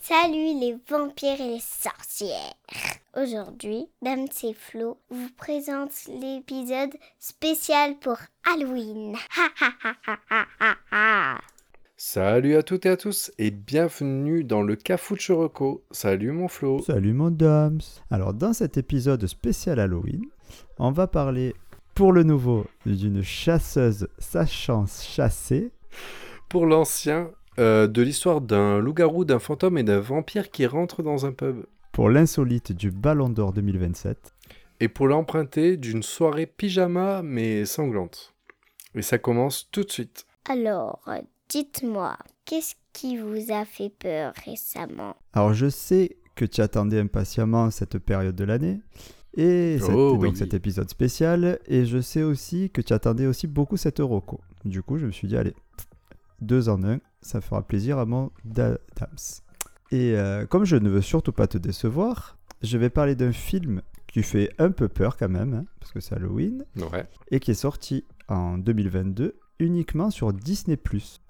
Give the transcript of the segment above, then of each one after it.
Salut les vampires et les sorcières. Aujourd'hui, Dame c'est Flo vous présente l'épisode spécial pour Halloween. Ha ha ha ha ha ha ha. Salut à toutes et à tous et bienvenue dans le Cafouche Reco. Salut mon Flo. Salut mon Dams. Alors dans cet épisode spécial Halloween, on va parler pour le nouveau d'une chasseuse sachant chasser. Pour l'ancien, euh, de l'histoire d'un loup-garou, d'un fantôme et d'un vampire qui rentre dans un pub. Pour l'insolite du Ballon d'Or 2027. Et pour l'emprunter d'une soirée pyjama mais sanglante. Et ça commence tout de suite. Alors, dites-moi, qu'est-ce qui vous a fait peur récemment? Alors je sais que tu attendais impatiemment cette période de l'année. Et Oh, donc cet épisode spécial. Et je sais aussi que tu attendais aussi beaucoup cette Euroco. Du coup, je me suis dit, allez, deux en un, ça fera plaisir à mon da- Dams. Et euh, comme je ne veux surtout pas te décevoir, je vais parler d'un film qui fait un peu peur quand même, hein, parce que c'est Halloween, Ouais. et qui est sorti en 2022 uniquement sur Disney+.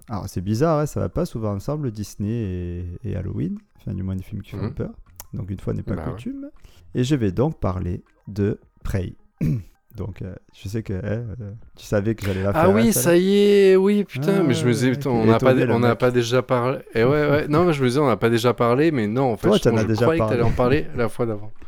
Alors c'est bizarre, hein, ça va pas souvent ensemble Disney et, et Halloween, enfin du moins des films qui font Mhm. peur. Donc une fois n'est pas Bah ouais. coutume. Et je vais donc parler de Prey. donc euh, je sais que hein, euh, tu savais que j'allais la faire. Ah hein, oui, celle-là. ça y est, oui, putain, Ah, mais je me disais, ouais, putain, on n'a pas, on pas déjà parlé. Et ouais, ouais, non, mais je me disais, on n'a pas déjà parlé, mais non, en fait, Toi, je, déjà croyais que parlé. t'allais en parler la fois d'avant.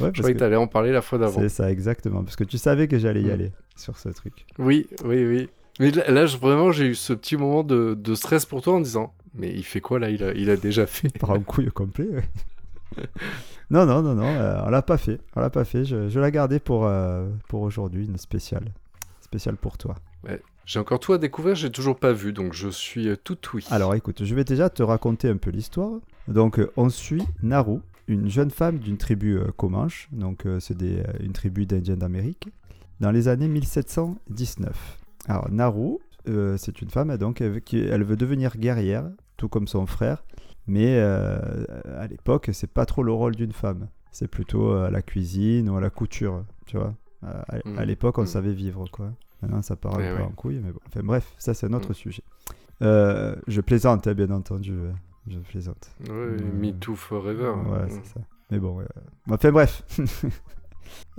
Ouais, Je croyais que que t'allais en parler la fois d'avant. c'est ça exactement, parce que tu savais que j'allais y Mhm. aller sur ce truc. Oui, oui, oui. Mais là, vraiment, j'ai eu ce petit moment de, de stress pour toi en disant, mais il fait quoi là? Il a, il a déjà fait. Par un couille complet. ouais. non, non, non, non, euh, on l'a pas fait. On l'a pas fait. Je, je l'ai gardé pour, euh, pour aujourd'hui, une spéciale. Spéciale pour toi. J'ai encore tout à découvrir, j'ai toujours pas vu, donc je suis euh, tout oui. Alors écoute, je vais déjà te raconter un peu l'histoire. Donc on suit Naru, une jeune femme d'une tribu euh, Comanche, donc c'est une tribu d'Indiens d'Amérique, dans les années 1719. Alors Naru, c'est une femme donc elle, qui elle veut devenir guerrière, tout comme son frère, mais euh, à l'époque c'est pas trop le rôle d'une femme. C'est plutôt euh, à la cuisine ou à la couture, tu vois. À à Mhm. l'époque on Mhm. savait vivre quoi. Maintenant ça Eh peu ouais. en couille, mais bon. Enfin bref, ça c'est un autre Mhm. sujet. Euh, je plaisante, hein, bien entendu. euh, Je plaisante. Euh, Me Too Forever. Ouais, c'est ça. Mais bon. Enfin bref.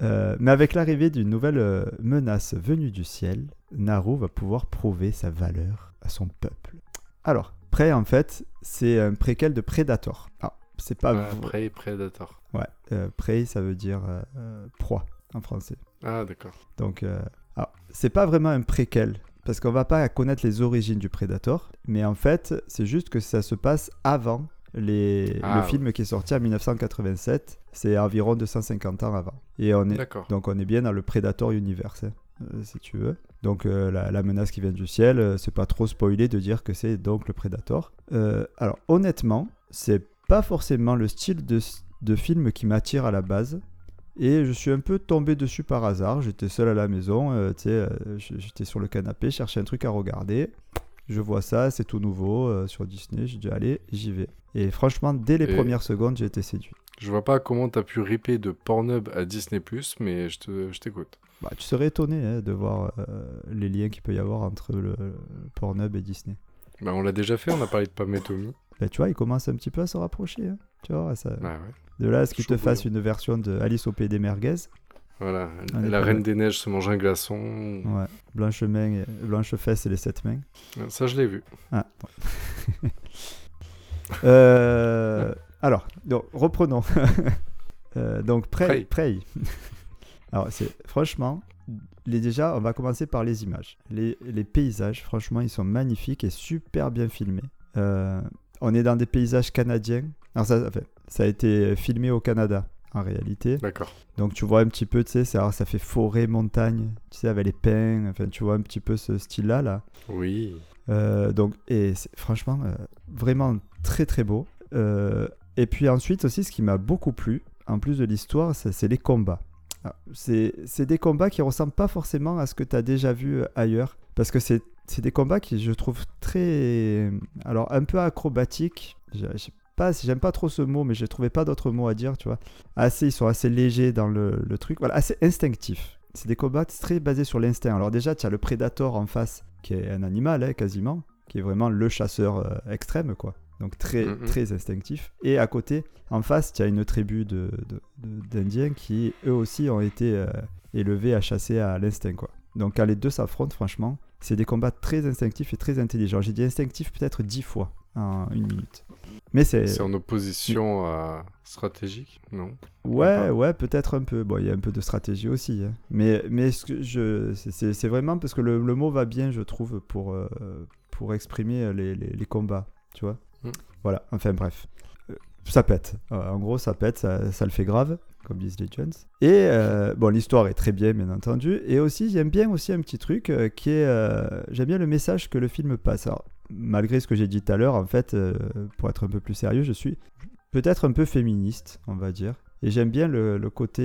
Euh, mais avec l'arrivée d'une nouvelle menace venue du ciel, Naru va pouvoir prouver sa valeur à son peuple. Alors, Prey, en fait, c'est un préquel de Predator. Ah, c'est pas Ah, vrai. Prey, Predator. Ouais, euh, Prey, ça veut dire euh, euh, proie en français. Ah, d'accord. Donc, euh, alors, c'est pas vraiment un préquel, parce qu'on va pas connaître les origines du Predator, mais en fait, c'est juste que ça se passe avant les... Ah, le ouais. film qui est sorti en 1987. C'est environ 250 ans avant. Et on est... Donc, on est bien dans le Predator Universe, hein, si tu veux. Donc, euh, la, la menace qui vient du ciel, euh, c'est pas trop spoilé de dire que c'est donc le Predator. Euh, alors, honnêtement, c'est pas forcément le style de, de film qui m'attire à la base. Et je suis un peu tombé dessus par hasard. J'étais seul à la maison, euh, euh, j'étais sur le canapé, cherchais un truc à regarder. Je vois ça, c'est tout nouveau euh, sur Disney. J'ai dit allez, j'y vais. Et franchement, dès les Et- premières secondes, j'ai été séduit. Je vois pas comment t'as pu ripper de Pornhub à Disney+, mais je t'écoute. Bah, tu serais étonné hein, de voir euh, les liens qu'il peut y avoir entre le, le Pornhub et Disney. Bah, on l'a déjà fait, on a parlé de Pam et Tommy. Bah, tu vois, ils commencent un petit peu à se rapprocher. hein. Tu vois, ça... Bah ouais. de là à ce qu'ils te fassent bouillant. une version de Alice au pays des merguez. Voilà. On La Reine des Neiges se mange un glaçon. Ouais. Blanche main, et- blanche fesse et les sept mains. Ça, je l'ai vu. Ah. Euh, alors, donc, reprenons. Euh, donc, Prey. Prey. Alors, c'est franchement, les, déjà, on va commencer par les images. Les, les paysages, franchement, ils sont magnifiques et super bien filmés. Euh, on est dans des paysages canadiens. Alors, ça, enfin, ça a été filmé au Canada, en réalité. D'accord. Donc tu vois un petit peu, tu sais, ça, ça fait forêt, montagne, tu sais, avec les pins, enfin tu vois un petit peu ce style-là, là. Oui. Euh, donc, et c'est franchement, euh, vraiment très très beau. Euh, et puis ensuite aussi, ce qui m'a beaucoup plu, en plus de l'histoire, c'est les combats. Ah, C'est des combats qui ressemblent pas forcément à ce que tu as déjà vu euh, ailleurs, parce que c'est des combats qui, je trouve, très... Alors, un peu acrobatiques. Pas, j'aime pas trop ce mot, mais je trouvais pas d'autres mots à dire, tu vois. Assez, ils sont assez légers dans le, le truc. Voilà, assez instinctifs. c'est des combats très basés sur l'instinct. Alors déjà, tu as le Predator en face, qui est un animal hein, quasiment, qui est vraiment le chasseur euh, extrême, quoi. Donc très, Mhm. très instinctif. Et à côté, en face, tu as une tribu d'Indiens qui, eux aussi, ont été euh, élevés à chasser à l'instinct, quoi. Donc quand les deux s'affrontent, franchement, c'est des combats très instinctifs et très intelligents. J'ai dit instinctif peut-être dix fois en une minute. Mais c'est... C'est en opposition à stratégique, non? Ouais, ouais, peut-être un peu. Bon, il y a un peu de stratégie aussi. hein. Mais, mais ce que je, c'est vraiment parce que le, le mot va bien, je trouve, pour, euh, pour exprimer les, les, les combats, tu vois. Voilà, enfin bref. Euh, Ça pète. Euh, en gros, ça pète, ça, le fait grave, comme disent les Jones. Et euh, bon, l'histoire est très bien, bien entendu. Et aussi, j'aime bien aussi un petit truc qui est. j'aime bien le message que le film passe. Alors, malgré ce que j'ai dit tout à l'heure, en fait, pour être un peu plus sérieux, je suis peut-être un peu féministe, on va dire. Et j'aime bien le, côté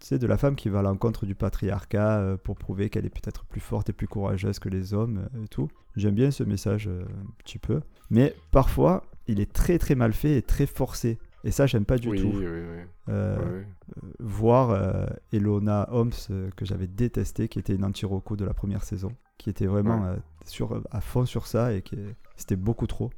sais, de la femme qui va à l'encontre du patriarcat euh, pour prouver qu'elle est peut-être plus forte et plus courageuse que les hommes euh, et tout. J'aime bien ce message euh, un petit peu. Mais parfois, il est très très mal fait et très forcé. Et ça, j'aime pas du Oui, tout. oui, oui. Voir Elona Holmes, que j'avais détesté, qui était une anti-Rocco de la première saison, qui était vraiment Ouais. sur, à fond sur ça et qui c'était beaucoup trop.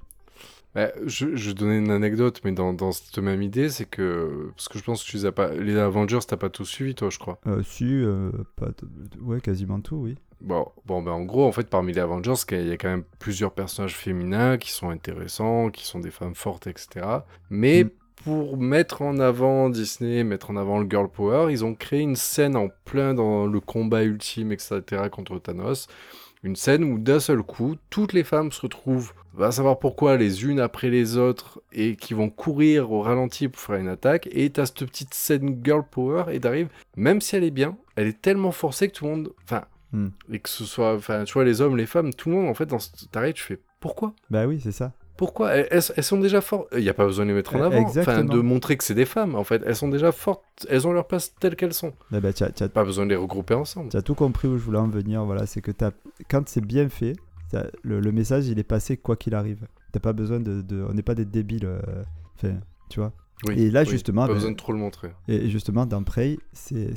Bah, je, je vais donner une anecdote, mais dans, dans cette même idée, c'est que. Parce que je pense que tu les as pas. Les Avengers, t'as pas tout suivi, toi, je crois. Euh, si, euh, pas t- ouais, quasiment tout, oui. Bon, bon ben en gros, en fait, parmi les Avengers, il y a quand même plusieurs personnages féminins qui sont intéressants, qui sont des femmes fortes, etc. Mais Mm. pour mettre en avant Disney, mettre en avant le girl power, ils ont créé une scène en plein dans le combat ultime, etc. contre Thanos. Une scène où d'un seul coup, toutes les femmes se retrouvent, va savoir pourquoi, les unes après les autres, et qui vont courir au ralenti pour faire une attaque. Et t'as cette petite scène girl power, et t'arrives, même si elle est bien, elle est tellement forcée que tout le monde. Enfin, Hmm. et que ce soit, enfin, tu vois, les hommes, les femmes, tout le monde, en fait, dans ce t'arrêtes, tu fais pourquoi? Bah oui, c'est ça. Pourquoi? Elles, elles- elles sont déjà fortes. Il n'y a pas besoin de les mettre en Euh, avant. Enfin, de montrer que c'est des femmes, en fait. Elles sont déjà fortes. Elles ont leur place telle qu'elles sont. Bah, bah, t'as- t'as- Pas besoin de les regrouper ensemble. Tu as tout compris où je voulais en venir. Voilà, c'est que quand c'est bien fait, le, le message il est passé quoi qu'il arrive. T'as pas besoin de, de- on n'est pas des débiles. euh, tu vois. Oui, Et là, oui, justement, Pas ben, besoin de trop le montrer. Et justement, dans Prey, c'est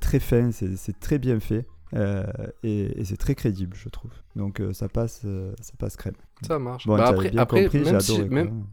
très fin, c'est très bien fait. euh, et et c'est très crédible, je trouve. Donc euh, ça passe, euh, ça passe crème. Ça marche. Bon, Bah, après, bien après compris, j'ai même si- adoré. quoi. même-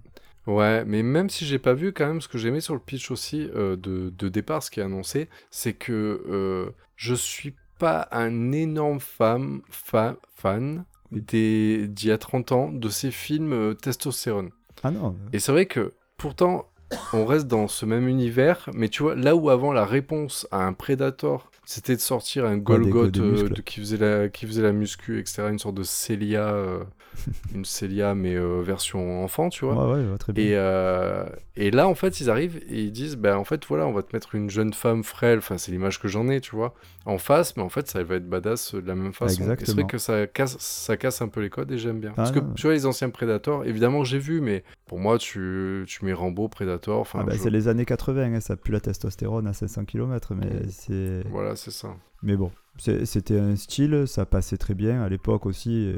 Ouais, mais même si j'ai pas vu, quand même, ce que j'aimais sur le pitch aussi de, de départ, ce qui est annoncé, c'est que je suis pas un énorme fan, fa- fan des- d'il y a 30 ans de ces films euh, testostérone. Ah non, Et c'est vrai que pourtant, on reste dans ce même univers, mais tu vois, là où avant la réponse à un Predator, c'était de sortir un Golgoth euh, qui, faisait la, qui faisait la muscu, etc., une sorte de Célia, euh, une Célia, mais euh, version enfant, tu vois. ouais, ouais, je vois très bien. Et, euh, et là, en fait, ils arrivent et ils disent, ben en fait, voilà, on va te mettre une jeune femme frêle, enfin, c'est l'image que j'en ai, tu vois, en face, mais en fait, ça va être badass de la même façon. Et c'est Exactement. vrai que ça casse, ça casse un peu les codes et j'aime bien. Parce Ah que, non. tu vois, les anciens Predators, évidemment j'ai vu, mais pour moi, tu, tu mets Rambo, Predator, enfin, Ah bah, je- C'est les années 80, hein, ça pue la testostérone à 500 km, mais Mm. c'est. voilà, c'est ça. Mais bon, c'était un style, ça passait très bien à l'époque aussi,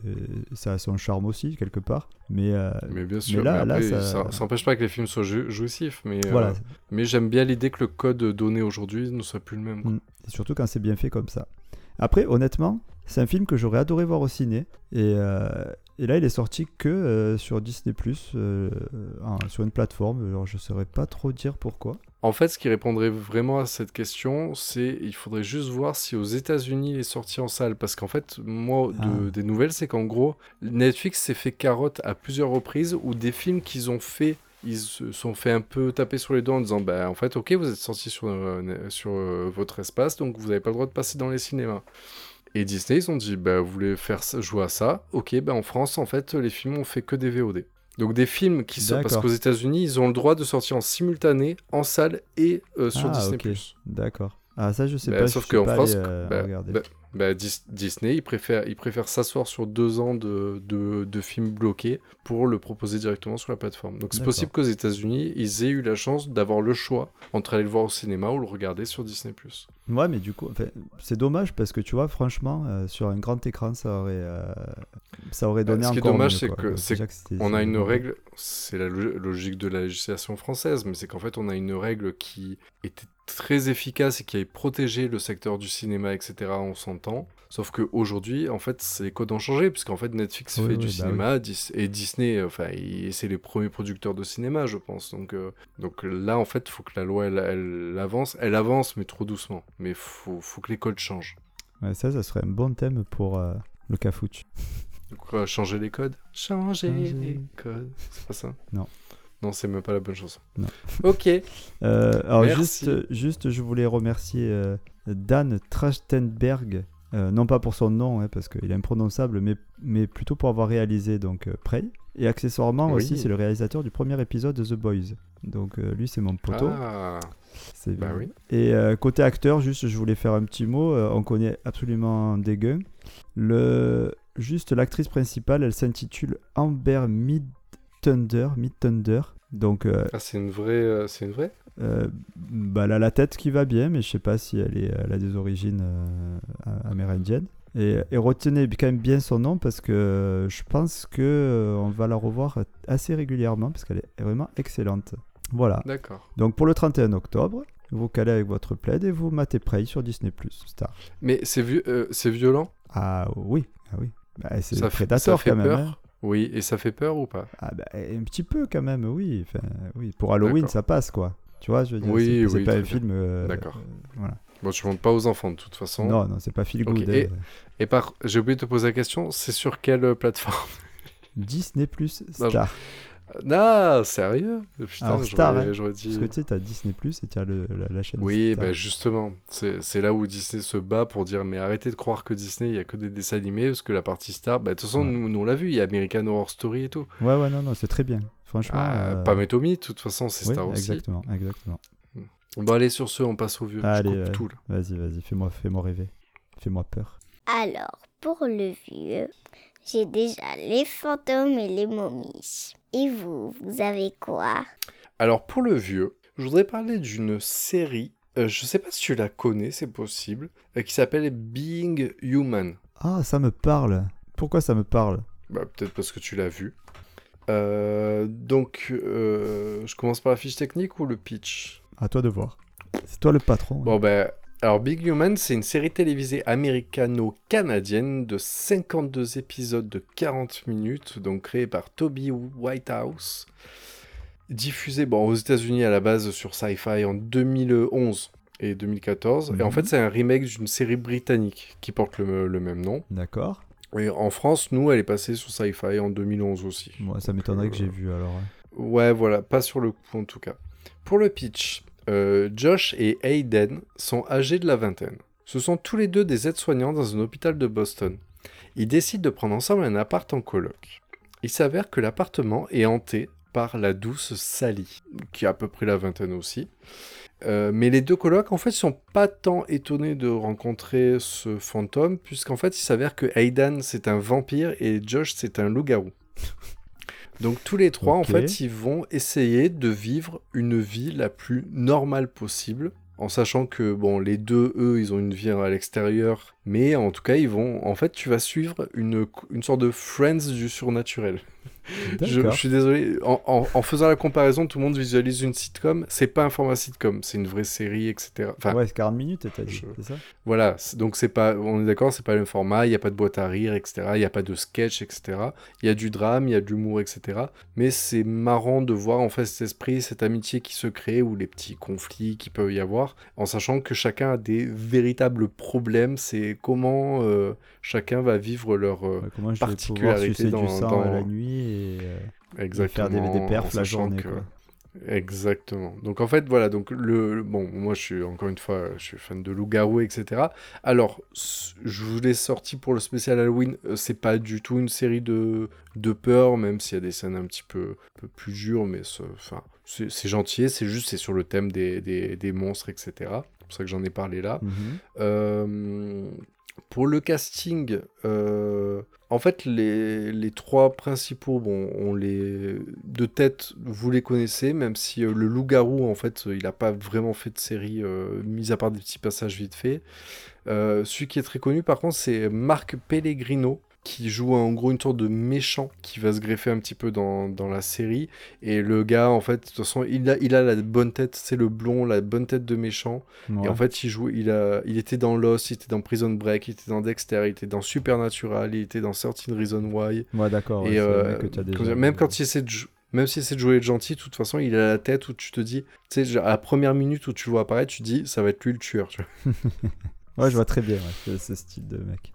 ça a son charme aussi quelque part. Mais, euh, Mais bien sûr, là- mais après, là, ça- ça... ça empêche pas que les films soient jou- jouissifs, mais, euh, mais j'aime bien l'idée que le code donné aujourd'hui ne soit plus le même. quoi. Mm. Et surtout quand c'est bien fait comme ça. Après, honnêtement, c'est un film que j'aurais adoré voir au ciné. Et, euh, et là, il est sorti que euh, sur Disney, euh, sur une plateforme. Alors, je saurais pas trop dire pourquoi. En fait, ce qui répondrait vraiment à cette question, c'est il faudrait juste voir si aux États-Unis il est sorti en salle. Parce qu'en fait, moi, de- Ah. des nouvelles, c'est qu'en gros, Netflix s'est fait carotte à plusieurs reprises où des films qu'ils ont fait, ils se sont fait un peu taper sur les doigts en disant bah en fait, ok, vous êtes sorti sur, euh, sur euh, votre espace, donc vous n'avez pas le droit de passer dans les cinémas. Et Disney, ils ont dit bah vous voulez faire jouer à ça, ok, bah en France, en fait, les films ont fait que des VOD. Donc des films qui sortent, parce qu'aux États-Unis, ils ont le droit de sortir en simultané, en salle et euh, sur Ah, Disney+. D'accord. Ah, ça, je sais Bah, pas. sauf qu'en France, euh, bah, bah, bah, Dis- Disney, ils préfèrent, ils préfèrent s'asseoir sur deux ans de, de, de films bloqués pour le proposer directement sur la plateforme. Donc c'est possible qu'aux États-Unis, ils aient eu la chance d'avoir le choix entre aller le voir au cinéma ou le regarder sur Disney+. Ouais, mais du coup, c'est dommage parce que tu vois, franchement, euh, sur un grand écran, ça aurait, euh, ça aurait Bah, donné ce qui est encore dommage, c'est que- On a une règle, c'est la lo- logique de la législation française, mais c'est qu'en fait on a une règle qui était très efficace et qui ait protégé le secteur du cinéma, etc. On s'entend. Sauf qu'aujourd'hui, en fait, les codes ont changé, puisqu'en fait, Netflix Oui, fait oui, du bah cinéma, Dis- et Disney, enfin, il- c'est les premiers producteurs de cinéma, je pense. Donc, euh, donc là, en fait, il faut que la loi, elle, elle avance. Elle avance, mais trop doucement. Mais faut, faut que les codes changent. Ouais, ça, ça serait un bon thème pour euh, le cafouche. Donc, quoi, changer les codes Changer Changer. les codes. C'est pas ça? Non. Non, c'est même pas la bonne chanson. Non. Ok. Euh, alors Merci. juste, juste, je voulais remercier euh, Dan Trachtenberg, euh, non pas pour son nom, hein, parce qu'il est imprononçable, mais, mais plutôt pour avoir réalisé donc Prey. Et accessoirement Oui. aussi, c'est le réalisateur du premier épisode de The Boys. Donc lui, c'est mon poteau. Ah, C'est bah oui. Et côté acteur, juste, je voulais faire un petit mot. on connaît absolument Déguin. Le... Juste, l'actrice principale, elle s'intitule Amber Mid Thunder. Mid Thunder. Donc, euh, Ah, c'est une vraie. euh, c'est une vraie? euh, bah, elle a la tête qui va bien, mais je sais pas si elle, est, elle a des origines amérindiennes. Et, et retenez quand même bien son nom parce que je pense que on va la revoir assez régulièrement parce qu'elle est vraiment excellente. Voilà. D'accord. Donc pour le 31 octobre, vous calez avec votre plaid et vous matez Prey sur Disney Star. Mais c'est c'est violent? Ah oui, ah oui. Bah, c'est Ça fait- Predator fait quand même. peur hein. Oui, et ça fait peur ou pas? Ah bah, un petit peu quand même, oui. Enfin, oui. Pour Halloween, ça passe quoi. Tu vois, je veux dire, Oui, c'est oui, pas un film. euh, D'accord. euh, voilà. Bon, tu montes pas aux enfants de toute façon. Non, non, c'est pas feel good. et-. Et par, j'ai oublié de te poser la question, c'est sur quelle euh, plateforme? Disney Plus Non, Star. Non, sérieux Putain, Alors, Star, hein. j'aurais dit. Parce que tu sais, t'as Disney Plus et t'as le- la, la chaîne. Oui, Star. bah justement, c'est c'est là où Disney se bat pour dire mais arrêtez de croire que Disney, il y a que des dessins animés, parce que la partie Star, bah de toute façon, Ouais. nous, nous, on l'a vu, il y a American Horror Story et tout. Ouais, ouais, non, non, c'est très bien. Franchement. Ah, euh, Pas Metomi, de toute façon, c'est oui, Star aussi. exactement, exactement. Bon, allez, sur ce, on passe au vieux. Allez, Je coupe ouais. tout, là. Vas-y, vas-y, fais-moi fais-moi rêver. Fais-moi peur. Alors, pour le vieux, j'ai déjà les fantômes et les momies. Et vous, vous avez quoi? Alors, pour le vieux, je voudrais parler d'une série, euh, je sais pas si tu la connais, c'est possible, euh, qui s'appelle Being Human. Ah, ça me parle. Pourquoi ça me parle? Bah, peut-être parce que tu l'as vu. Euh, donc, euh, je commence par la fiche technique ou le pitch? À toi de voir. C'est toi le patron. hein. Bon, ben, alors Big Human, c'est une série télévisée américano-canadienne de 52 épisodes de 40 minutes, donc créée par Toby Whitehouse. Diffusée bon, aux États-Unis à la base sur Sci-Fi en 2011 et 2014. Et en Mhm. fait, c'est un remake d'une série britannique qui porte le, le même nom. D'accord. Et en France, nous, elle est passée sur Sci-Fi en 2011 aussi. Moi, ça m'étonnerait euh, que j'ai vu alors. hein. Ouais, voilà, pas sur le coup en tout cas. Pour le pitch, euh, Josh et Hayden sont âgés de la vingtaine. Ce sont tous les deux des aides-soignants dans un hôpital de Boston. Ils décident de prendre ensemble un appart en coloc. Il s'avère que l'appartement est hanté par la douce Sally, qui a à peu près la vingtaine aussi. Euh, mais les deux colocs, en fait, sont pas tant étonnés de rencontrer ce fantôme, puisqu'en fait, il s'avère que Hayden, c'est un vampire et Josh, c'est un loup-garou. Donc tous les trois, en fait, ils vont essayer de vivre une vie la plus normale possible, en sachant que, bon, les deux, eux, ils ont une vie à l'extérieur, mais en tout cas, ils vont... En fait, tu vas suivre une, une sorte de Friends du surnaturel. Je, suis désolé, en, en- en faisant la comparaison, tout le monde visualise une sitcom. C'est pas un format sitcom, c'est une vraie série, etc. Enfin, ouais, c'est 40 minutes, t'as dit, je- ça voilà, donc c'est pas, on est d'accord, c'est pas le même format, il n'y a pas de boîte à rire, etc. Il n'y a pas de sketch, etc. Il y a du drame, il y a de l'humour, etc. Mais c'est marrant de voir en fait cet esprit, cette amitié qui se crée ou les petits conflits qui peuvent y avoir, en sachant que chacun a des véritables problèmes. C'est comment euh, chacun va vivre leur euh, pouvoir particularité dans- du sang dans- la nuit et, euh, et exactement faire des, des perfs la journée. que- Quoi. Exactement. Donc en fait, voilà, donc le, bon, moi je suis encore une fois, je suis fan de loup-garou, etc. Alors, je vous l'ai sorti pour le spécial Halloween, euh, c'est pas du tout une série de, de peur, même s'il y a des scènes un petit peu, un peu plus dures, mais c'est- enfin, c'est c'est gentil, c'est juste, c'est sur le thème des, des, des monstres, etc. C'est pour ça que j'en ai parlé là. Mhm. Euh, pour le casting, euh, en fait, les, trois principaux, bon, on les de tête, vous les connaissez, même si euh, le loup-garou, en fait, il n'a pas vraiment fait de série, euh, mis à part des petits passages vite fait. Euh, celui qui est très connu, par contre, c'est Marc Pellegrino, qui joue en gros une sorte de méchant qui va se greffer un petit peu dans, dans la série. Et le gars, en fait, de toute façon, il a, il a la bonne tête, c'est le blond, la bonne tête de méchant. Et en fait, il joue, il, a, il était dans Lost, il était dans Prison Break, il était dans Dexter, il était dans Supernatural, il était dans Certain Reason Why. Ouais, d'accord. Et ouais, c'est euh, même quand il essaie de jou- même s'il essaie de jouer le gentil, de toute façon, il a la tête où tu te dis, tu sais, à la première minute où tu le vois apparaître, tu te dis, ça va être lui le tueur, tu vois. Ouais, je vois très bien ouais, ce style de mec.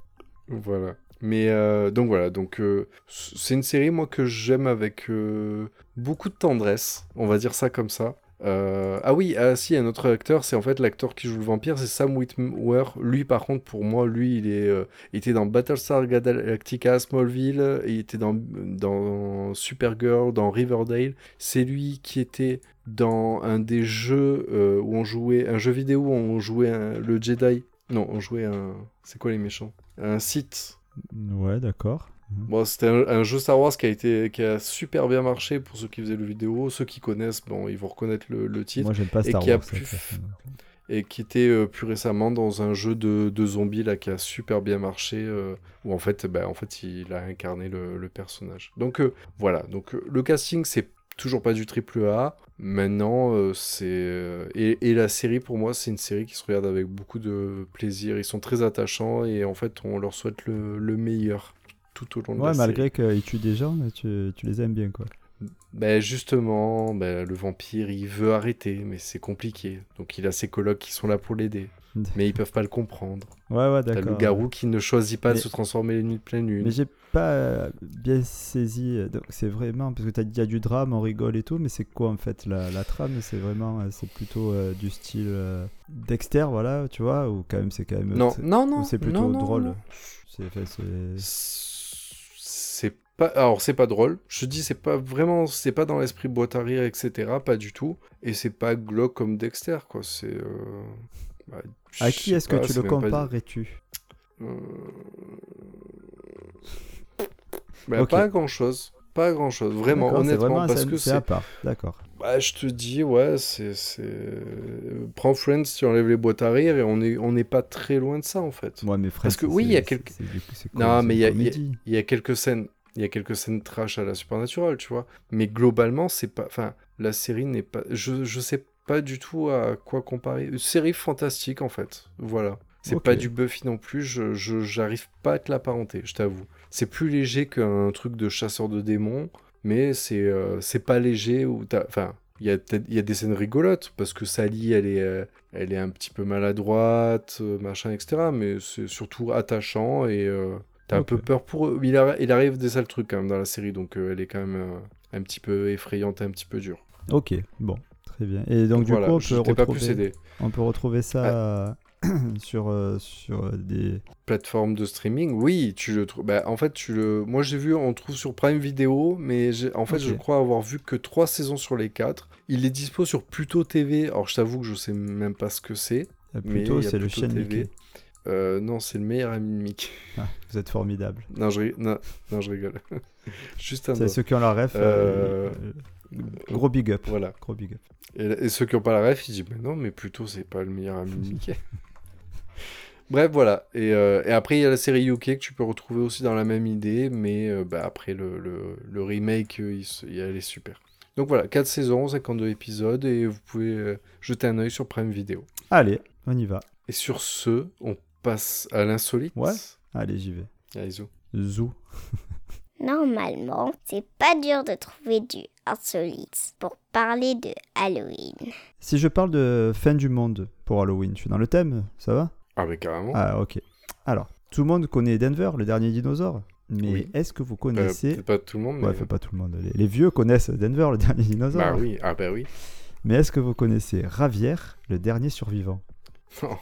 Voilà. Mais euh, donc voilà, donc euh, c'est une série moi que j'aime avec euh, beaucoup de tendresse, on va dire ça comme ça. Ah oui, ah si, un autre acteur, c'est en fait l'acteur qui joue le vampire, c'est Sam Witwer. Lui, par contre, pour moi, lui, il est, était dans Battlestar Galactica, Smallville, il était dans dans Supergirl, dans Riverdale. C'est lui qui était dans un des jeux où on jouait, un jeu vidéo où on jouait le Jedi. Non, on jouait un, c'est quoi les méchants? Un Sith. Ouais, d'accord. Bon, c'était un, un jeu Star Wars qui a été qui a super bien marché pour ceux qui faisaient le vidéo. Ceux qui connaissent, bon, ils vont reconnaître le, le titre. Moi, j'aime pas et Star qui a Wars. plus- ça, ça, donc. Et qui était euh, plus récemment dans un jeu de, de zombies là qui a super bien marché. euh, où en fait, bah, en fait, il a incarné le, le personnage. Donc euh, voilà. Donc euh, le casting, c'est toujours pas du triple A. Maintenant, euh, c'est euh, et, et la série pour moi, c'est une série qui se regarde avec beaucoup de plaisir. Ils sont très attachants et en fait, on leur souhaite le, le meilleur tout au long de Ouais, la série. malgré qu'ils tuent des gens, mais tu, tu les aimes bien, quoi. Ben justement, ben, le vampire, il veut arrêter, mais c'est compliqué. Donc il a ses colocs qui sont là pour l'aider. Mais ils peuvent pas le comprendre. Ouais, ouais, T'as d'accord. le garou qui ne choisit pas de se transformer les nuits de pleine lune. Mais j'ai pas euh, bien saisi. euh, C'est vraiment parce que t'as dit il y a du drame, on rigole et tout, mais c'est quoi en fait la, la trame? C'est vraiment, euh, c'est plutôt euh, du style euh, Dexter, voilà, tu vois, ou quand même c'est quand même. Non, non, non. c'est plutôt non, non, drôle? non. C'est, c'est- pas. Alors c'est pas drôle. Je dis, c'est pas vraiment. C'est pas dans l'esprit boîte à rire, etc. Pas du tout. Et c'est pas glauque comme Dexter, quoi. C'est. euh, bah, À qui est-ce que tu le pas- comparerais-tu Euh, Bah. Pas grand chose. Pas grand chose. Vraiment, honnêtement. vraiment- parce que c'est à part. D'accord. Bah, je te dis, ouais, c'est. Prends Friends, tu enlèves les boîtes à rire et on n'est on n'est pas très loin de ça en fait. Moi, mes frères. Parce que oui, il y a quelques- Non, mais y a-. Il y a quelques scènes. Il y a quelques scènes trash à la Supernatural, tu vois. Mais globalement, c'est pas. Enfin, la série n'est pas. Je, je sais pas du tout à quoi comparer. Une série fantastique, en fait. Voilà. C'est pas du Buffy non plus. Je, j'arrive pas à te l'apparenter, je t'avoue. C'est plus léger qu'un truc de chasseur de démons. Mais c'est euh, c'est pas léger où t'as. Enfin. Il y, a y a des scènes rigolotes parce que Sally, elle est, euh, elle est un petit peu maladroite, euh, machin, etc. Mais c'est surtout attachant et euh, t'as un peu peur pour eux. Il, arri- il arrive des sales trucs quand même dans la série, donc euh, elle est quand même un petit peu effrayante, un petit peu dure. Ok, bon, très bien. Et donc, du voilà, coup, on peut, retrouver, on peut retrouver ça sur, euh, sur euh, des. Plateforme de streaming, oui, tu le trouves. Bah, en fait, tu le. Moi, j'ai vu, on le trouve sur Prime Video, mais en fait, je crois avoir vu que trois saisons sur les quatre. Il est dispo sur Pluto TV. Alors, je t'avoue que je sais même pas ce que c'est. euh, a c'est le Pluto chien TV. Mickey. Euh, non, c'est le meilleur ami de Mickey. Ah, vous êtes formidable. Non, je, non, non, je rigole. Juste un C'est ceux qui ont la ref. Gros big up. Voilà. Gros big up. Et, et ceux qui n'ont pas la ref, ils disent Mais non, mais plutôt, c'est pas le meilleur ami de Mickey. Bref, voilà. Et, euh, et après, il y a la série UK que tu peux retrouver aussi dans la même idée, mais euh, bah, après, le, le, le remake, euh, il, elle est super. Donc voilà, 4 saisons, 52 épisodes, et vous pouvez euh, jeter un œil sur Prime Video. Allez, on y va. Et sur ce, on passe à l'insolite. Ouais. Allez, j'y vais. Allez, Zou. Zou. Normalement, c'est pas dur de trouver du insolite pour parler de Halloween. Si je parle de fin du monde pour Halloween, je suis dans le thème, ça va? Ah, mais carrément. Ah, ok. Alors, tout le monde connaît Denver, le dernier dinosaure. Mais Oui. est-ce que vous Euh, connaissez. peut-être pas tout le monde, mais... Ouais, fait pas tout le monde. Les, les vieux connaissent Denver, le dernier dinosaure. Bah oui, ah bah oui. Mais est-ce que vous connaissez Ravière, le dernier survivant? Non.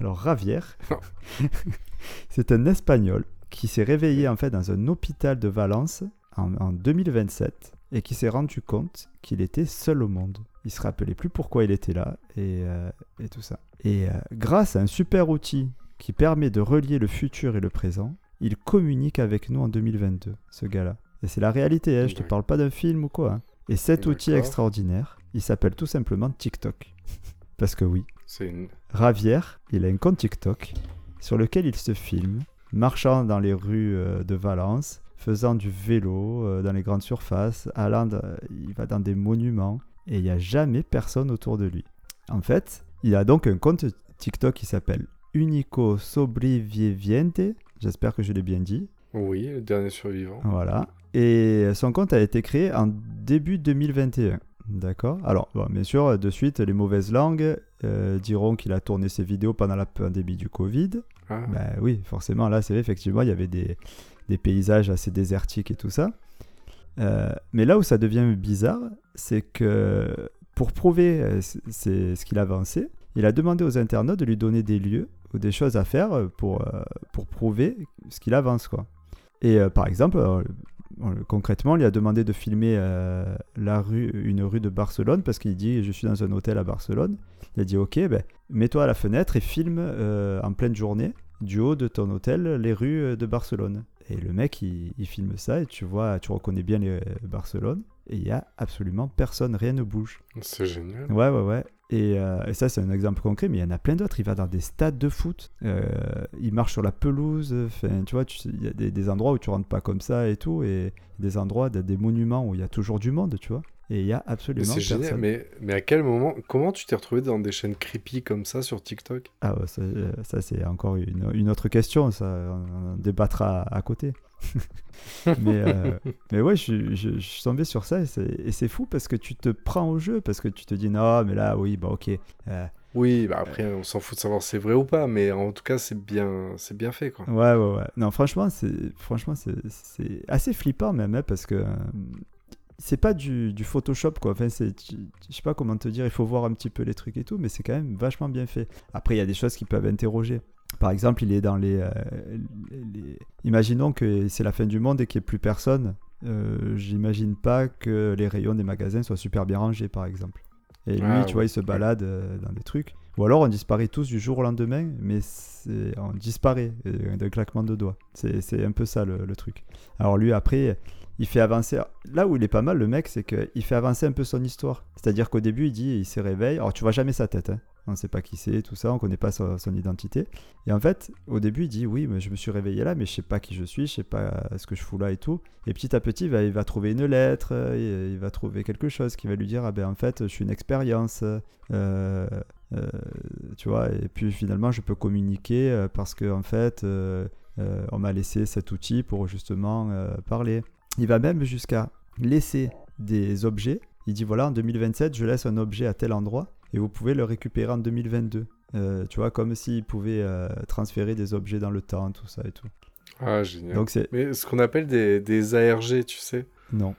Alors Ravière, c'est un Espagnol qui s'est réveillé en fait dans un hôpital de Valence en, en 2027 et qui s'est rendu compte qu'il était seul au monde. Il se rappelait plus pourquoi il était là et, euh, et tout ça. Et euh, grâce à un super outil qui permet de relier le futur et le présent, il communique avec nous en 2022, ce gars-là. Et c'est la réalité, hein, je te parle pas d'un film ou quoi. hein. Et cet outil extraordinaire, il s'appelle tout simplement TikTok. Parce que oui, une... Ravière, il a un compte TikTok sur lequel il se filme marchant dans les rues euh, de Valence, faisant du vélo euh, dans les grandes surfaces, allant, il va dans des monuments et il n'y a jamais personne autour de lui. En fait, il a donc un compte TikTok qui s'appelle Unico Sobriviviente. J'espère que je l'ai bien dit. Oui, le dernier survivant. Voilà. Et son compte a été créé en début 2021. D'accord Alors, bon, bien sûr, de suite, les mauvaises langues euh, diront qu'il a tourné ses vidéos pendant la pandémie du Covid. Ah, Ben oui, forcément, là, c'est vrai, effectivement, il y avait des, des paysages assez désertiques et tout ça. Euh, mais là où ça devient bizarre, c'est que pour prouver euh, c'est ce qu'il avançait, il a demandé aux internautes de lui donner des lieux ou des choses à faire pour, pour prouver ce qu'il avance. Quoi. Et par exemple, concrètement, on lui a demandé de filmer euh, la rue, une rue de Barcelone parce qu'il dit Je suis dans un hôtel à Barcelone. Il a dit Ok, ben, mets-toi à la fenêtre et filme euh, en pleine journée, du haut de ton hôtel, les rues euh, de Barcelone. Et le mec, il, il filme ça et tu vois, tu reconnais bien les, Barcelone. Et il y a absolument personne, rien ne bouge. c'est génial. Ouais, ouais, ouais. Et, euh, et ça, c'est un exemple concret, mais il y en a plein d'autres. Il va dans des stades de foot, euh, il marche sur la pelouse. Tu vois, il y a des, des endroits où tu rentres pas comme ça et tout, et des endroits, des, des monuments où il y a toujours du monde, tu vois. Et il y a Mais absolument c'est personne. génial. Mais, mais à quel moment, comment tu t'es retrouvé dans des chaînes creepy comme ça sur TikTok? Ah ouais, ça, euh, ça, c'est encore une, une autre question, ça, on, on débattra à côté. mais, euh, mais ouais, je, je- je suis tombé sur ça et c'est fou parce que tu te prends au jeu, parce que tu te dis non, mais là, oui, bah ok. euh, Oui, bah après, on s'en fout de savoir si c'est vrai ou pas, mais en tout cas, c'est bien, c'est bien fait, quoi. ouais, ouais, ouais. Non, franchement, c'est franchement c'est assez flippant même, hein, parce que euh, c'est pas du, du Photoshop, quoi. Enfin, c'est, je sais pas comment te dire, il faut voir un petit peu les trucs et tout, mais c'est quand même vachement bien fait. Après, il y a des choses qui peuvent interroger. Par exemple, il est dans les, euh, les- Imaginons que c'est la fin du monde et qu'il n'y ait plus personne. Euh, J'imagine pas que les rayons des magasins soient super bien rangés, par exemple. Et lui, Ah, tu vois, ouais. il se balade euh, dans des trucs. Ou alors on disparaît tous du jour au lendemain, mais on disparaît d'un claquement de doigts. C'est c'est un peu ça le, le truc. Alors lui, après, il fait avancer. Là où il est pas mal, le mec, c'est qu'il fait avancer un peu son histoire. C'est-à-dire qu'au début, il dit, il se réveille. Alors tu vois jamais sa tête. hein. On ne sait pas qui c'est, tout ça, on connaît pas son, identité. Et en fait, au début, il dit oui, mais je me suis réveillé là, mais je sais pas qui je suis, je sais pas euh, ce que je fous là et tout. Et petit à petit, il va, trouver une lettre, euh, et il va trouver quelque chose qui va lui dire ah ben en fait, je suis une expérience. euh, euh, tu vois, et puis finalement, je peux communiquer euh, parce que en fait, euh, euh, on m'a laissé cet outil pour justement euh, parler. Il va même jusqu'à laisser des objets. Il dit voilà, en 2027, je laisse un objet à tel endroit et vous pouvez le récupérer en 2022. Euh, tu vois, comme s'il pouvait euh, transférer des objets dans le temps, tout ça et tout. Ah, génial. Donc c'est. Mais ce qu'on appelle des, des ARG, tu sais. Non.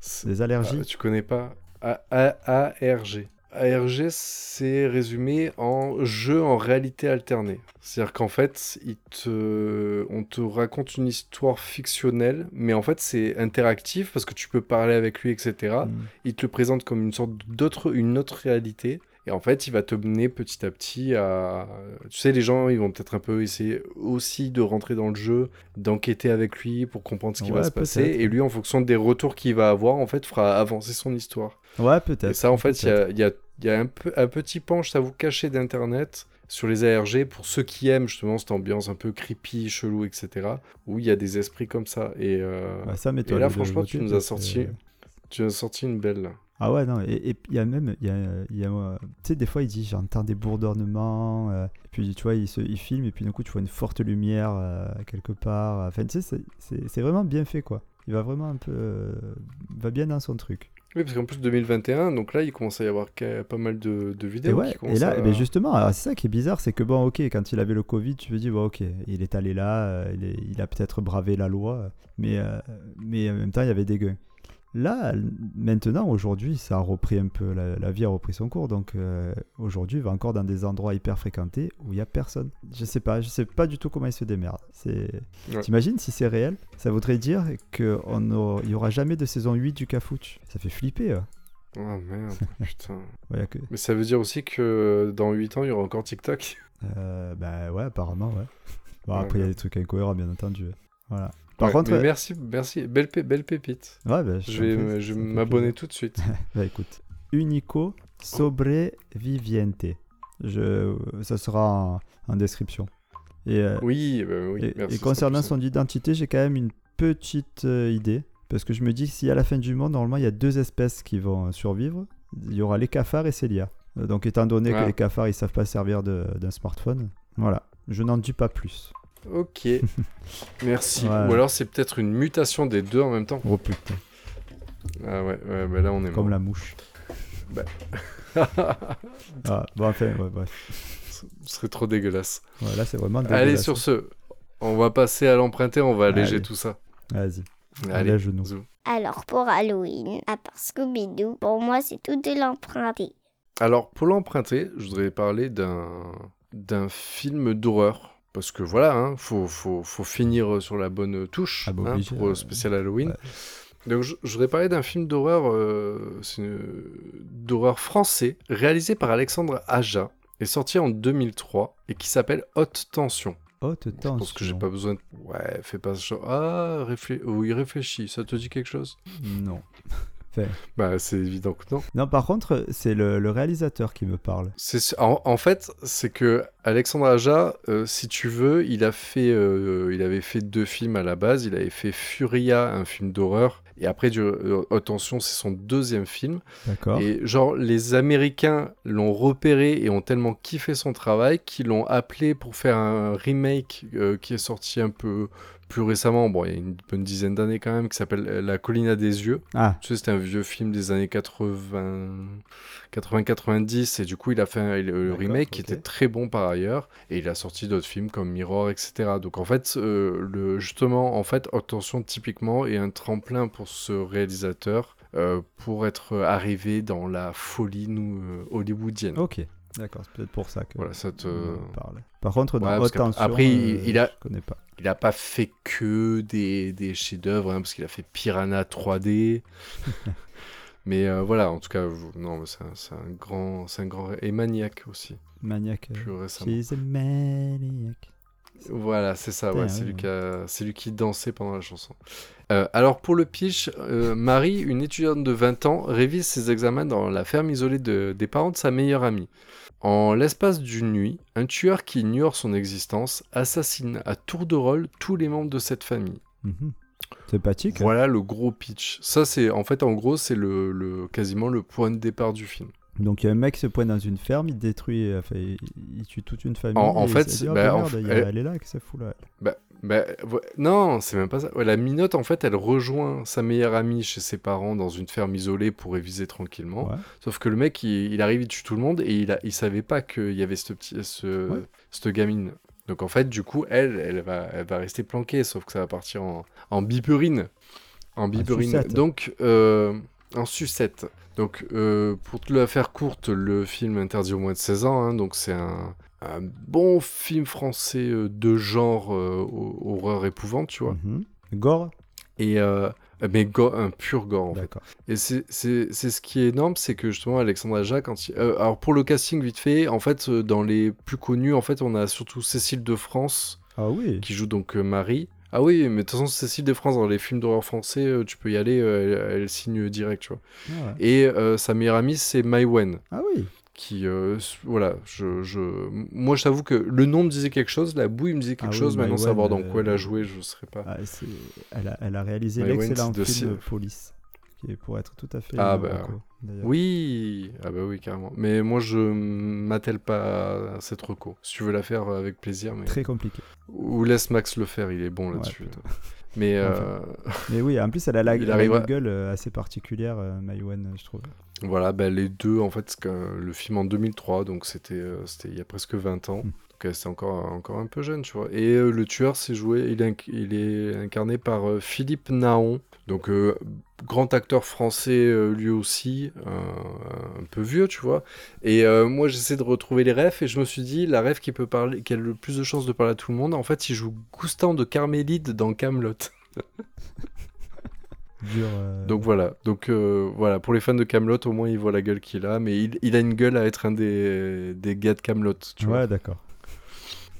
C'est- Des allergies Ah, tu connais pas A- A- ARG. ARG, c'est résumé en jeu en réalité alternée. C'est-à-dire qu'en fait, il te... on te raconte une histoire fictionnelle, mais en fait, c'est interactif parce que tu peux parler avec lui, etc. Hmm. Il te le présente comme une sorte d'autre, une autre réalité. Et en fait, il va te mener petit à petit à... Tu sais, les gens, ils vont peut-être un peu essayer aussi de rentrer dans le jeu, d'enquêter avec lui pour comprendre ce qui Ouais, va se passer. Et lui, en fonction des retours qu'il va avoir, en fait, fera avancer son histoire. Ouais, Et peut-être. ça, en fait, il y peut-être. a, il y a- il y a un, peu, un petit penche à vous cacher d'Internet sur les ARG pour ceux qui aiment justement cette ambiance un peu creepy, chelou, etc. Où il y a des esprits comme ça. Et, euh, Ouais, ça et m'étonne. là, franchement, tu nous as sorti, que- tu as sorti une belle. Ah ouais, non, et il y a même, y a, y a, euh, tu sais, des fois il dit j'entends des bourdonnements, euh, et puis tu vois, il, se, il filme, et puis d'un coup tu vois une forte lumière euh, quelque part. Enfin, tu sais, c'est- vraiment bien fait quoi. Il va vraiment un peu. euh, va bien dans son truc. Oui, parce qu'en plus 2021, donc là, il commence à y avoir pas mal de, de Et, vidéos ouais, qui et là, à... eh ben justement, c'est ça qui est bizarre, c'est que bon, ok, quand il avait le Covid, tu me dis, bon, ok, il est allé là, euh, il, est- il a peut-être bravé la loi, mais, euh, mais en même temps, il y avait des gains. Là, maintenant, aujourd'hui, ça a repris un peu, la, la vie a repris son cours, donc euh, aujourd'hui, il va encore dans des endroits hyper fréquentés où il n'y a personne. Je sais pas, je sais pas du tout comment il se démerde. C'est... Ouais. T'imagines si c'est réel? Ça voudrait dire qu'il n'y aura jamais de saison 8 du Cafouche. Ça fait flipper. hein. Oh merde, putain. Ouais, que... Mais ça veut dire aussi que dans 8 ans, il y aura encore TikTok? Euh, bah ouais, apparemment, ouais. Bon, Ouais, après, il y a des trucs incohérents, bien entendu. Voilà. Par Ouais, contre, mais ouais, merci, merci. Belle, pé- belle pépite. ouais, bah, Je vais, je m'abonner tout de suite. Bah écoute, Unico Sobreviviente. Je, ça sera en, en description. Et, euh, Oui, bah oui. et, merci, et concernant son identité, j'ai quand même une petite euh, idée. Parce que je me dis que si à la fin du monde, normalement, il y a deux espèces qui vont euh, survivre. Il y aura les cafards et Célia. Donc, étant donné que Ah. les cafards, ils savent pas servir d'un smartphone, voilà. Je n'en dis pas plus. Ok. Merci. Ouais. Ou alors c'est peut-être une mutation des deux en même temps. Oh putain, Ah ouais, ouais bah là on est comme mort. la mouche. Bah. Ah, bon, enfin, ouais, bref. Ce serait trop dégueulasse. Ouais, là, c'est vraiment. Allez, dégueulasse. sur ce, on va passer à l'emprunter, on va alléger Allez. tout ça. Vas-y. Allez, Allez, à genoux. zou. Alors pour Halloween, à part Scooby-Doo, pour moi c'est tout de l'emprunter. Alors, pour l'emprunter, je voudrais parler d'un d'un film d'horreur. Parce que voilà, hein, faut, faut, faut finir sur la bonne touche Ah bah, hein, pour le euh, spécial Halloween. ouais. Donc, je, je voudrais parler d'un film d'horreur euh, une- d'horreur français réalisé par Alexandre Aja et sorti en 2003 et qui s'appelle Haute Tension. Haute Je tension. pense que j'ai pas besoin de... Ouais, fais pas ça. Ah, réflé... oui, réfléchis. Ça te dit quelque chose? Non. Bah, c'est évident que non. Non, par contre, c'est le, le réalisateur qui me parle. C'est en, en fait, c'est que Alexandre Aja, euh, si tu veux, il a fait, euh, il avait fait deux films à la base. Il avait fait Furia, un film d'horreur, et après, du, euh, attention, c'est son deuxième film. D'accord. Et genre, les Américains l'ont repéré et ont tellement kiffé son travail qu'ils l'ont appelé pour faire un remake euh, qui est sorti un peu plus récemment. Bon, il y a une bonne dizaine d'années quand même, qui s'appelle euh, La colline à des yeux. Ah, Tu sais, c'était un vieux film des années 80, 80-90, et du coup, il a fait un- le D'accord, remake qui était très bon par ailleurs, et il a sorti d'autres films comme Mirror, etc. Donc en fait, euh, le, justement, en fait, attention typiquement est un tremplin pour ce réalisateur euh, pour être arrivé dans la folie nous, euh, hollywoodienne. ok. D'accord, c'est peut-être pour ça que Voilà, ça te... parle. Par contre, dans Ouais, Haute Tension, après, il- euh, il a- je connais pas. Il n'a pas fait que des, des chefs-d'œuvre, hein, parce qu'il a fait Piranha 3D. mais euh, voilà, en tout cas, non, c'est un, grand, c'est un grand et maniaque aussi, Maniac. euh, plus récemment. She's a maniac. Voilà, c'est ça, ouais, c'est ouais, lui ouais. lui qui dansait pendant la chanson. Euh, alors pour le pitch, euh, Marie, une étudiante de 20 ans, révise ses examens dans la ferme isolée de- des parents de sa meilleure amie. En l'espace d'une nuit, un tueur qui ignore son existence assassine à tour de rôle tous les membres de cette famille. Mhm. Sympathique. hein. Voilà le gros pitch. Ça, c'est en fait, en gros, c'est le, le- quasiment le point de départ du film. Donc il y a un mec qui se pointe dans une ferme, il détruit, enfin, il, tue toute une famille. En- fait, c'est- Ah, bah, bah, elle- elle est là, que ça fout là Bah, vo- non, c'est même pas ça. Ouais, la minote, en fait, elle rejoint sa meilleure amie chez ses parents dans une ferme isolée pour réviser tranquillement. Ouais. Sauf que le mec, il, il arrive, il tue tout le monde et il, a, il savait pas qu'il y avait ce, cette gamine. Donc en fait, du coup, elle, elle va, elle va rester planquée, sauf que ça va partir en, en biperine. En biperine. sucette. Donc, euh, en sucette. Donc, euh, pour te la faire courte, le film interdit au moins de 16 ans. hein, donc, c'est un, un bon film français euh, de genre euh, ho- horreur épouvante, tu vois. Mhm. Gore? Et, mais go- un pur gore, en fait. Et c'est ce qui est énorme, c'est que justement Alexandre Aja, quand il- euh, alors pour le casting vite fait, en fait dans les plus connus, en fait on a surtout Cécile de France Ah oui. qui joue donc Marie. Ah oui, mais de toute façon Cécile de France dans les films d'horreur français, euh, tu peux y aller, euh, elle, elle signe direct, tu vois. Ah, ouais. Et euh, sa meilleure amie c'est Mai Wen, Ah oui. qui voilà, je, je moi je t'avoue que le nom me disait quelque chose, la bouille me disait quelque Ah oui, chose, Mai maintenant savoir dans quoi elle a joué, je serais pas. Ah, elle, a, elle a réalisé l'excellent film Police, qui est pour être tout à fait Ah euh, bah, reco. Oui, ah bah oui, carrément. Mais moi, je m'attelle pas à cette reco. Si tu veux la faire euh, avec plaisir, mais... Très compliqué. ou laisse Max le faire, il est bon là-dessus. mais euh. Mais oui, en plus, elle a la, Il arrivera- gueule assez particulière, Maïwenn, je trouve. voilà, bah, les deux, en fait, c'est le film en 2003, donc c'était c'était il y a presque 20 ans. Mm. Donc c'était encore, encore un peu jeune, tu vois. Et euh, le tueur, c'est joué, il est, inc- il est incarné par euh, Philippe Naon. Donc, euh, grand acteur français euh, lui aussi, euh, un peu vieux, tu vois. Et euh, moi, j'essaie de retrouver les refs et je me suis dit, la ref qui peut parler, qui a le plus de chances de parler à tout le monde, en fait, il joue Goustan de Carmélide dans Camelot. Dur. euh, Donc voilà, donc euh, voilà, pour les fans de Camelot, au moins il voit la gueule qu'il a, mais il, il a une gueule à être un des, des gars de Camelot, tu vois. ouais, d'accord.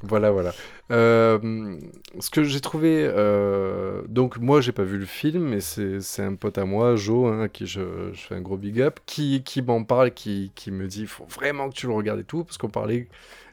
Voilà, voilà. Euh, ce que j'ai trouvé, euh, donc moi j'ai pas vu le film, mais c'est un pote à moi, Joe, hein, à qui je, fais un gros big up, qui, qui m'en parle, qui, me dit il faut vraiment que tu le regardes et tout, parce qu'on parlait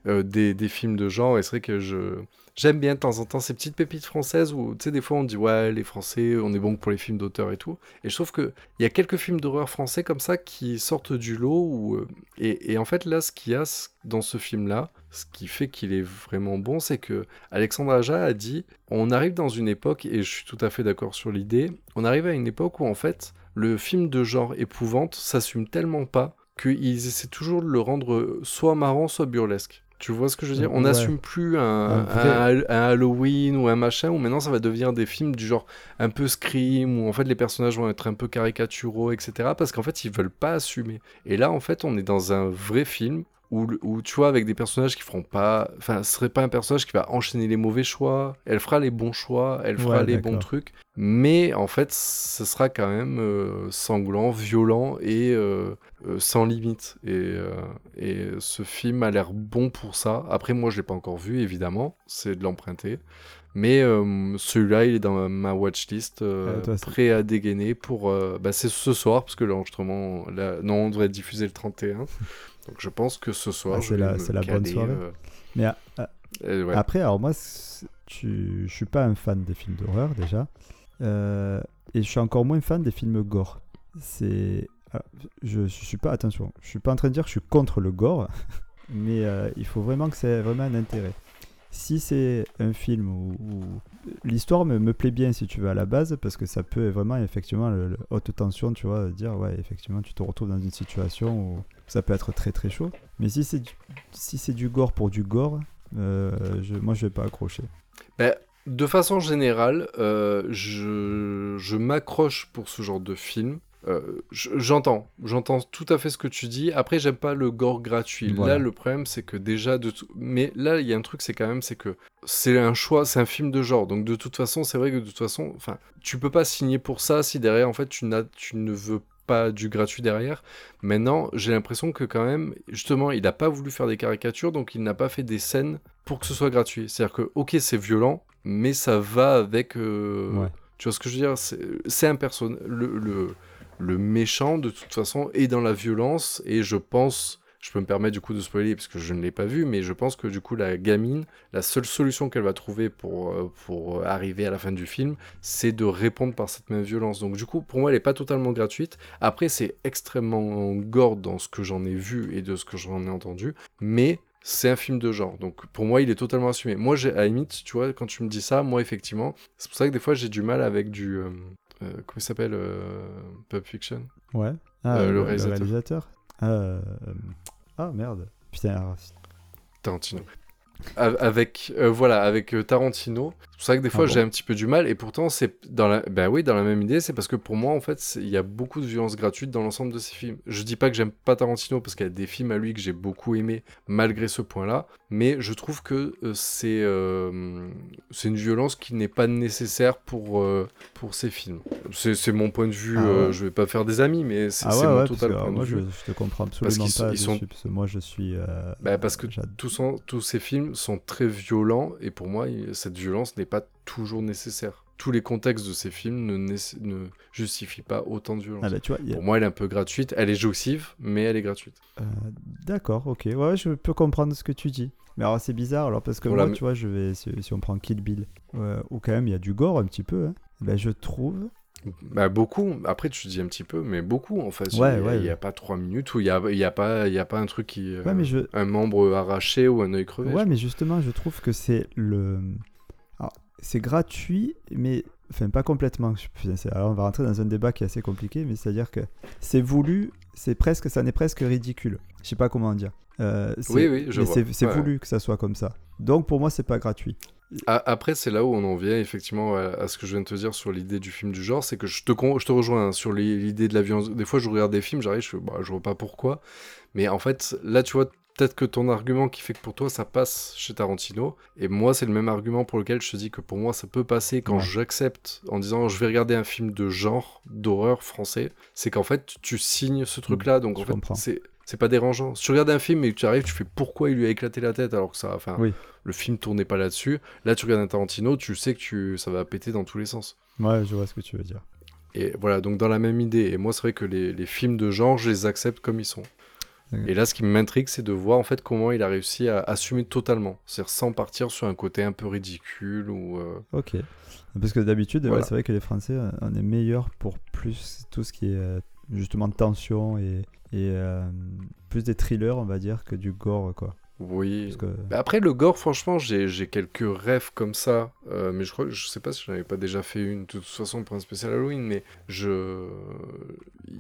euh, des films de genre. Et c'est vrai que je, J'aime bien de temps en temps ces petites pépites françaises où, tu sais, des fois on dit ouais, les Français, on est bon pour les films d'auteur et tout. Et je trouve qu'il y a quelques films d'horreur français comme ça qui sortent du lot. Où, euh, et, en fait, là, ce qu'il y a dans ce film-là, ce qui fait qu'il est vraiment bon, c'est que Alexandre Aja a dit on arrive dans une époque, et je suis tout à fait d'accord sur l'idée, on arrive à une époque où en fait, le film de genre épouvante s'assume tellement pas qu'ils essaient toujours de le rendre soit marrant, soit burlesque. Tu vois ce que je veux dire? On Ouais. n'assume plus un, Un vrai- un- un Halloween ou un machin, où maintenant ça va devenir des films du genre un peu Scream, où en fait les personnages vont être un peu caricaturaux, etc. Parce qu'en fait ils veulent pas assumer. Et là en fait on est dans un vrai film où, tu vois avec des personnages qui feront pas... Enfin ce serait pas un personnage qui va enchaîner les mauvais choix, elle fera les bons choix, elle fera Ouais, les bons trucs, mais en fait ce sera quand même euh, sanglant, violent et... euh, euh, sans limite. Et, et ce film a l'air bon pour ça. Après, moi, je l'ai pas encore vu, évidemment. C'est de l'emprunter. Mais euh, celui-là, il est dans ma watchlist, euh, c'est- prêt à dégainer pour... euh, bah, c'est ce soir, parce que l'enregistrement... là- Non, on devrait diffusé le 31. Donc je pense que ce soir, Ah, c'est la- bonne soirée. euh, Mais ah, ah, ouais. après, alors moi, tu... je suis pas un fan des films d'horreur déjà. Euh, et je suis encore moins fan des films gore. C'est. alors, je, je suis pas. Attention, je suis pas en train de dire que je suis contre le gore, mais euh, il faut vraiment que c'est vraiment un intérêt. Si c'est un film où, l'histoire me, me plaît bien, si tu veux, à la base, parce que ça peut vraiment, effectivement, le, haute tension, tu vois, dire, ouais, effectivement, tu te retrouves dans une situation où ça peut être très très chaud. Mais si c'est du, si du gore pour du gore, euh, je, moi je vais pas accrocher. Ben, de façon générale, euh, je m'accroche pour ce genre de film. Euh, je- j'entends, j'entends tout à fait ce que tu dis. Après, j'aime pas le gore gratuit. Voilà. Là, le problème, c'est que déjà de tout... Mais là, il y a un truc, c'est quand même, c'est que c'est un choix, c'est un film de genre. Donc, de toute façon, c'est vrai que de toute façon, enfin, tu peux pas signer pour ça si derrière, en fait, tu, n'as, tu ne veux pas du gratuit derrière. Maintenant, j'ai l'impression que quand même, justement, il n'a pas voulu faire des caricatures, donc il n'a pas fait des scènes pour que ce soit gratuit. C'est-à-dire que, ok, c'est violent, mais ça va avec. euh, Ouais. Tu vois ce que je veux dire? C'est c'est un personnage. Le, le, le méchant, de toute façon, est dans la violence, et je pense. Je peux me permettre du coup de spoiler parce que je ne l'ai pas vu, mais je pense que du coup la gamine, la seule solution qu'elle va trouver pour, euh, pour arriver à la fin du film, c'est de répondre par cette même violence. Donc du coup, pour moi, elle n'est pas totalement gratuite. Après, c'est extrêmement gore dans ce que j'en ai vu et de ce que j'en ai entendu, mais c'est un film de genre. Donc pour moi, il est totalement assumé. Moi, j'ai, à la limite, tu vois, quand tu me dis ça, moi, effectivement, c'est pour ça que des fois, j'ai du mal avec du... euh, euh, comment il s'appelle euh, Pulp Fiction Ouais. Ah, Euh, le le, réalisateur. Ah, euh, ah merde. Putain, alors, Tarantino. Avec euh, voilà avec euh, Tarantino c'est ça que des fois Ah bon j'ai un petit peu du mal et pourtant c'est dans la ben oui dans la même idée c'est parce que pour moi en fait il y a beaucoup de violence gratuite dans l'ensemble de ces films je dis pas que j'aime pas Tarantino parce qu'il y a des films à lui que j'ai beaucoup aimé malgré ce point là mais je trouve que euh, c'est euh, c'est une violence qui n'est pas nécessaire pour euh, pour ces films c'est c'est mon point de vue Ah euh, ouais. je vais pas faire des amis mais c'est ah c'est mon ouais, parce total point de moi je, vue je te comprends absolument sont- pas ils sont- dessus, parce que moi je suis. Bah, parce que tous, en- tous ces films sont très violents et pour moi, cette violence n'est pas toujours nécessaire. Tous les contextes de ces films ne, ne justifient pas autant de violence. Ah bah tu vois, y a- Pour moi, elle est un peu gratuite. Elle est jouissive, mais elle est gratuite. Euh, D'accord, ok. Ouais, je peux comprendre ce que tu dis. Mais alors c'est bizarre, alors parce que Voilà, moi, mais- tu vois, je vais, si, si on prend Kill Bill, euh, où quand même il y a du gore un petit peu, hein, ben, je trouve. Bah, beaucoup. Après, tu dis un petit peu, mais beaucoup en fait. Ouais, il n'y a, ouais. a pas trois minutes où il n'y a, y a, pas- y a pas un truc qui. euh, Ouais, mais je, Un membre arraché ou un œil crevé. ouais, mais justement, je trouve que c'est le. C'est gratuit, mais. Enfin, pas complètement. Alors, on va rentrer dans un débat qui est assez compliqué, mais c'est-à-dire que c'est voulu, c'est presque, ça n'est presque ridicule. Je sais pas comment dire. Euh, Oui, oui, je mais vois. c'est Ouais. voulu que ça soit comme ça. Donc, pour moi, c'est pas gratuit. Après, c'est là où on en vient effectivement à, ce que je viens de te dire sur l'idée du film du genre, c'est que je te, con- je te rejoins hein, sur l'idée de la violence. Des fois, je regarde des films, j'arrive, je bah, je vois pas pourquoi. Mais en fait, là, tu vois, peut-être que ton argument qui fait que pour toi, ça passe chez Tarantino, et moi, c'est le même argument pour lequel je te dis que pour moi, ça peut passer quand Ouais. j'accepte en disant, je vais regarder un film de genre, d'horreur français, c'est qu'en fait, tu signes ce truc-là, donc je en fait, c'est... C'est pas dérangeant. Si tu regardes un film et que tu arrives, tu fais pourquoi il lui a éclaté la tête alors que ça. Enfin, Oui. le film tournait pas là-dessus. Là, tu regardes un Tarantino, tu sais que tu... ça va péter dans tous les sens. Ouais, je vois ce que tu veux dire. Et voilà, donc dans la même idée. Et moi, c'est vrai que les, les films de genre, je les accepte comme ils sont. Et là, ce qui m'intrigue, c'est de voir en fait comment il a réussi à assumer totalement, c'est-à-dire sans partir sur un côté un peu ridicule ou. euh, Ok. Parce que d'habitude, ouais, c'est vrai que les Français, euh, on est meilleurs pour plus tout ce qui est euh, justement tension et, et euh, plus des thrillers, on va dire, que du gore, quoi. Oui. Que- Bah Après, le gore, franchement, j'ai quelques rêves comme ça. euh, mais je crois, je sais pas si j'en avais pas déjà fait une, de toute façon, pour un spécial Halloween. Mais je.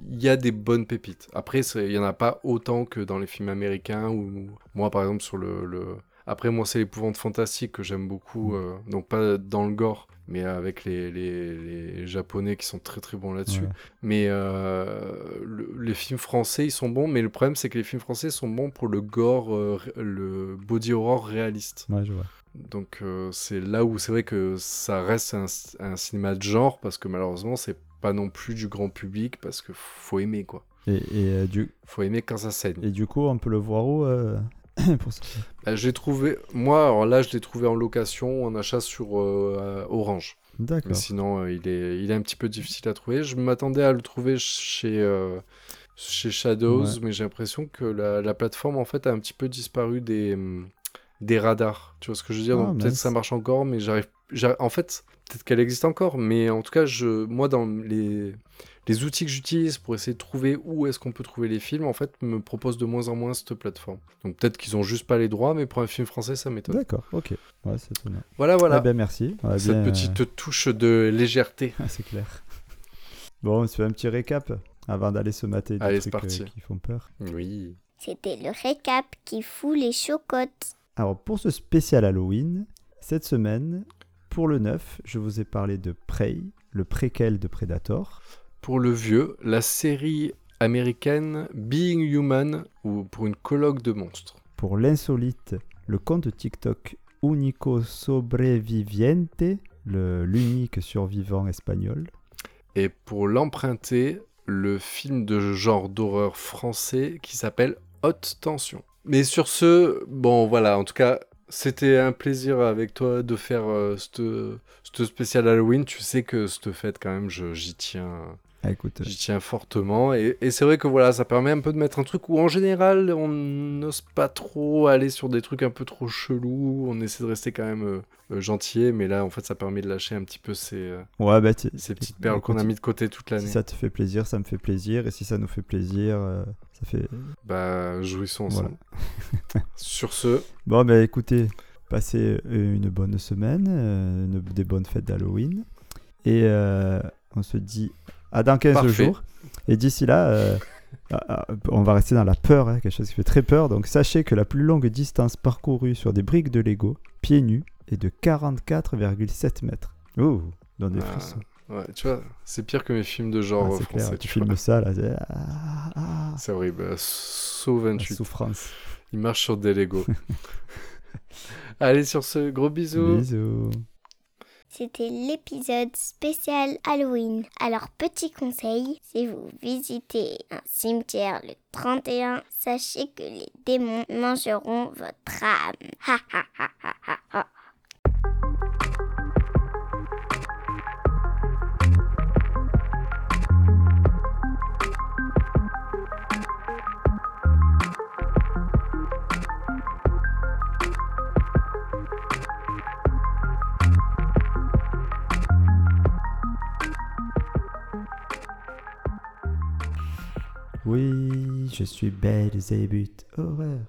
Il y a des bonnes pépites. Après, il y en a pas autant que dans les films américains. Ou moi, par exemple, sur le. le- Après, moi, c'est l'épouvante fantastique que j'aime beaucoup. euh, donc, pas dans le gore, mais avec les, les, les Japonais qui sont très très bons là-dessus. Ouais. Mais euh, le- les films français, ils sont bons, mais le problème, c'est que les films français sont bons pour le gore, euh, le body horror réaliste. Ouais, je vois. Donc c'est là où c'est vrai que ça reste un, un cinéma de genre, parce que malheureusement, c'est pas non plus du grand public, parce que faut aimer, quoi. Et, et, du, Faut aimer quand ça saigne. et du coup, on peut le voir où pour ça Bah, j'ai trouvé, moi, alors là, je l'ai trouvé en location, en achat sur euh, Orange. Mais D'accord. sinon, euh, il, est, il est un petit peu difficile à trouver. Je m'attendais à le trouver chez, euh, chez Shadows, Ouais. mais j'ai l'impression que la, la plateforme, en fait, a un petit peu disparu des, hum, des radars. Tu vois ce que je veux dire? Ah, Donc peut-être mince. ça marche encore, mais j'arrive... j'arrive- En fait, peut-être qu'elle existe encore, mais en tout cas, je, moi, dans les, les outils que j'utilise pour essayer de trouver où est-ce qu'on peut trouver les films, en fait, me proposent de moins en moins cette plateforme. Donc peut-être qu'ils ont juste pas les droits, mais pour un film français, ça m'étonne. D'accord, ok. Ouais, c'est étonnant. Voilà, voilà. Ah ben, merci. Ouais, Cette bien, petite touche de légèreté. euh, c'est clair. Bon, on se fait un petit récap avant d'aller se mater des Allez, c'est trucs euh, parti. qui font peur. Oui. C'était le récap qui fout les chocottes. Alors, pour ce spécial Halloween, cette semaine, pour le 9, je vous ai parlé de Prey, le préquel de Predator. Pour le vieux, la série américaine Being Human ou pour une colloque de monstres. Pour l'insolite, le compte TikTok Unico Sobreviviente, le- l'unique survivant espagnol. Et pour l'emprunter, le film de genre d'horreur français qui s'appelle Haute Tension. Mais sur ce, bon voilà, en tout cas, c'était un plaisir avec toi de faire euh, cette spéciale Halloween. Tu sais que cette fête, quand même, j'y tiens. Ah, écoute, J'y tiens fortement et, et c'est vrai que voilà, ça permet un peu de mettre un truc où en général on n'ose pas trop aller sur des trucs un peu trop chelous, on essaie de rester quand même euh, euh, gentil, mais là en fait ça permet de lâcher un petit peu ces, euh, ouais, bah, ces petites perles qu'on a mis de côté toute Si l'année. ça te fait plaisir, ça me fait plaisir. Et si ça nous fait plaisir, euh, ça fait. Bah jouissons ensemble. sur ce, Bon, bah écoutez, passez euh, une bonne semaine, euh, une- des bonnes fêtes d'Halloween. Et euh, on se dit à dans 15 Parfait. jours. Et d'ici là, euh, ah, ah, on va rester dans la peur, hein, quelque chose qui fait très peur. Donc sachez que la plus longue distance parcourue sur des briques de Lego, pieds nus, est de 44,7 mètres. Ouh, donne des Ah, frissons. ouais, tu vois, c'est pire que mes films de genre Ah, français. clair, tu filmes ça là. c'est- ah, ah, horrible. euh, Saut la 28. souffrance. Il marche sur des Lego. Allez, sur ce, gros bisous. Bisous. C'était l'épisode spécial Halloween. Alors, petit conseil, si vous visitez un cimetière le 31, sachez que les démons mangeront votre âme. Ha ha ha ha ha Oui, je suis Belzébuth. Horreur.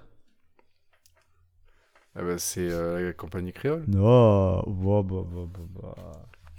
Ah bah, c'est euh, la compagnie créole. Non, bah, bah, bah, bah, bah.